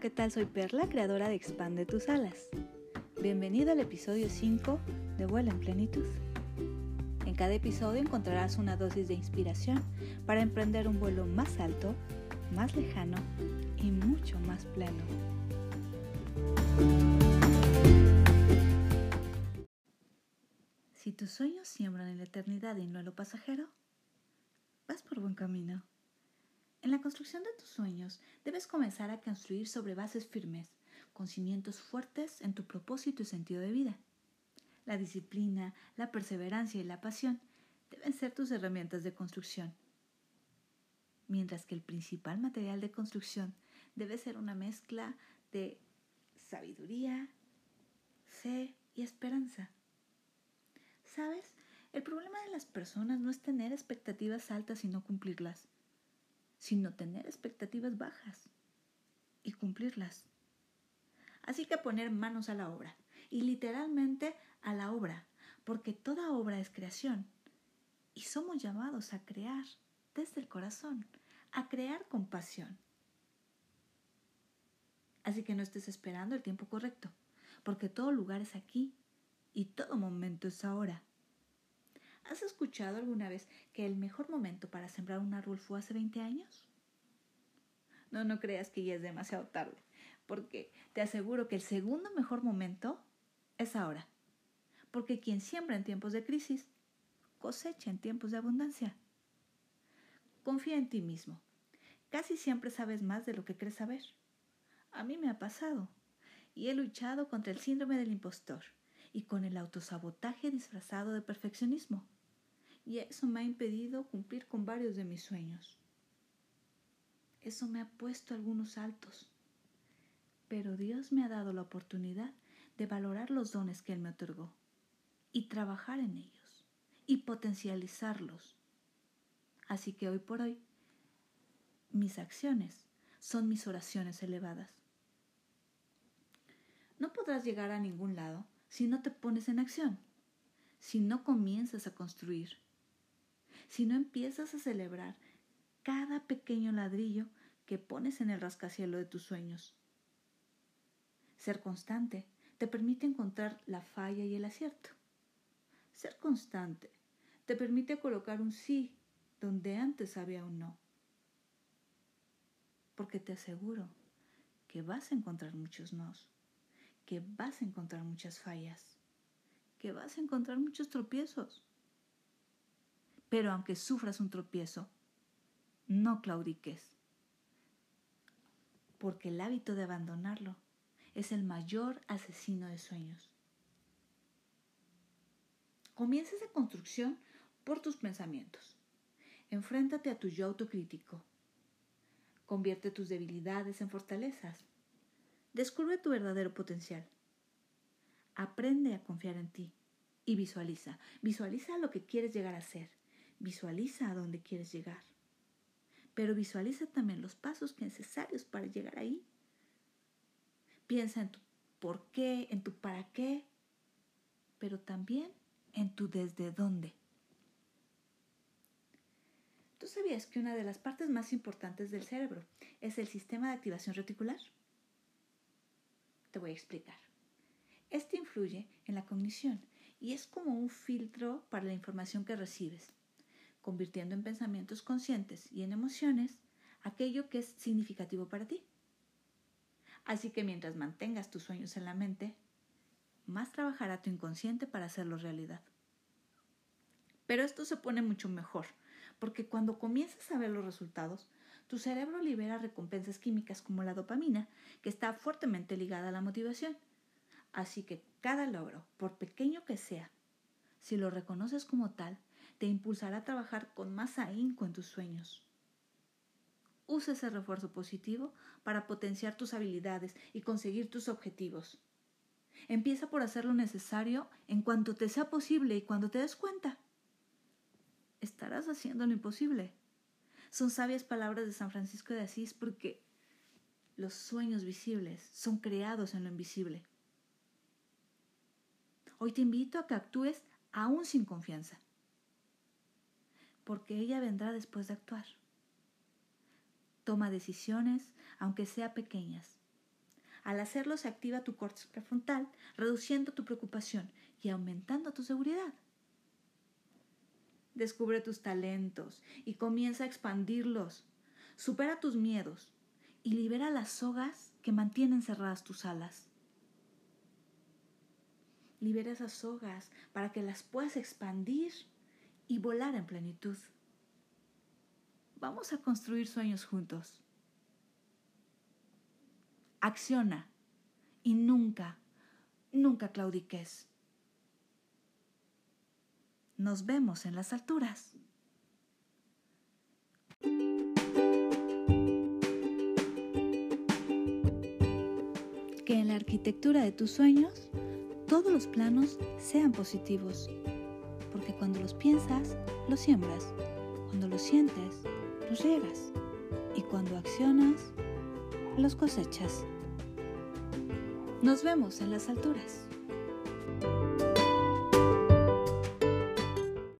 ¿qué tal? Soy Perla, creadora de Expande tus alas. Bienvenido al episodio 5 de Vuela en Plenitud. En cada episodio encontrarás una dosis de inspiración para emprender un vuelo más alto, más lejano y mucho más pleno. Si tus sueños siembran en la eternidad y no en lo pasajero, vas por buen camino. En la construcción de tus sueños debes comenzar a construir sobre bases firmes, con cimientos fuertes en tu propósito y sentido de vida. La disciplina, la perseverancia y la pasión deben ser tus herramientas de construcción, mientras que el principal material de construcción debe ser una mezcla de sabiduría, fe y esperanza. ¿Sabes? El problema de las personas no es tener expectativas altas y no cumplirlas sino tener expectativas bajas y cumplirlas. Así que poner manos a la obra, y literalmente a la obra, porque toda obra es creación, y somos llamados a crear desde el corazón, a crear con pasión. Así que no estés esperando el tiempo correcto, porque todo lugar es aquí y todo momento es ahora. ¿Has escuchado alguna vez que el mejor momento para sembrar un árbol fue hace 20 años? No, no creas que ya es demasiado tarde, porque te aseguro que el segundo mejor momento es ahora. Porque quien siembra en tiempos de crisis, cosecha en tiempos de abundancia. Confía en ti mismo. Casi siempre sabes más de lo que crees saber. A mí me ha pasado y he luchado contra el síndrome del impostor y con el autosabotaje disfrazado de perfeccionismo y eso me ha impedido cumplir con varios de mis sueños. Eso me ha puesto algunos altos, pero Dios me ha dado la oportunidad de valorar los dones que Él me otorgó y trabajar en ellos y potencializarlos. Así que hoy por hoy, mis acciones son mis oraciones elevadas. No podrás llegar a ningún lado si no te pones en acción, si no comienzas a construir si no empiezas a celebrar cada pequeño ladrillo que pones en el rascacielos de tus sueños. Ser constante te permite encontrar la falla y el acierto. Ser constante te permite colocar un sí donde antes había un no. Porque te aseguro que vas a encontrar muchos nos, que vas a encontrar muchas fallas, que vas a encontrar muchos tropiezos. Pero aunque sufras un tropiezo, no claudiques, porque el hábito de abandonarlo es el mayor asesino de sueños. Comienza esa construcción por tus pensamientos. Enfréntate a tu yo autocrítico. Convierte tus debilidades en fortalezas. Descubre tu verdadero potencial. Aprende a confiar en ti y visualiza. Visualiza lo que quieres llegar a ser. Visualiza a dónde quieres llegar, pero visualiza también los pasos necesarios para llegar ahí. Piensa en tu por qué, en tu para qué, pero también en tu desde dónde. ¿Tú sabías que una de las partes más importantes del cerebro es el sistema de activación reticular? Te voy a explicar. Este influye en la cognición y es como un filtro para la información que recibes convirtiendo en pensamientos conscientes y en emociones aquello que es significativo para ti. Así que mientras mantengas tus sueños en la mente, más trabajará tu inconsciente para hacerlo realidad. Pero esto se pone mucho mejor, porque cuando comienzas a ver los resultados, tu cerebro libera recompensas químicas como la dopamina, que está fuertemente ligada a la motivación. Así que cada logro, por pequeño que sea, si lo reconoces como tal, te impulsará a trabajar con más ahínco en tus sueños. Usa ese refuerzo positivo para potenciar tus habilidades y conseguir tus objetivos. Empieza por hacer lo necesario en cuanto te sea posible y cuando te des cuenta. Estarás haciendo lo imposible. Son sabias palabras de San Francisco de Asís porque los sueños visibles son creados en lo invisible. Hoy te invito a que actúes aún sin confianza porque ella vendrá después de actuar. Toma decisiones, aunque sea pequeñas, Al hacerlo se activa tu córtex prefrontal, reduciendo tu preocupación y aumentando tu seguridad. Descubre tus talentos y comienza a expandirlos. Supera tus miedos y libera las sogas que mantienen cerradas tus alas. Libera esas sogas para que las puedas expandir y volar en plenitud. Vamos a construir sueños juntos. Acciona y nunca, nunca claudiques. Nos vemos en las alturas. Que en la arquitectura de tus sueños todos los planos sean positivos, porque cuando los piensas, los siembras, cuando los sientes, los riegas y cuando accionas, los cosechas. Nos vemos en las alturas.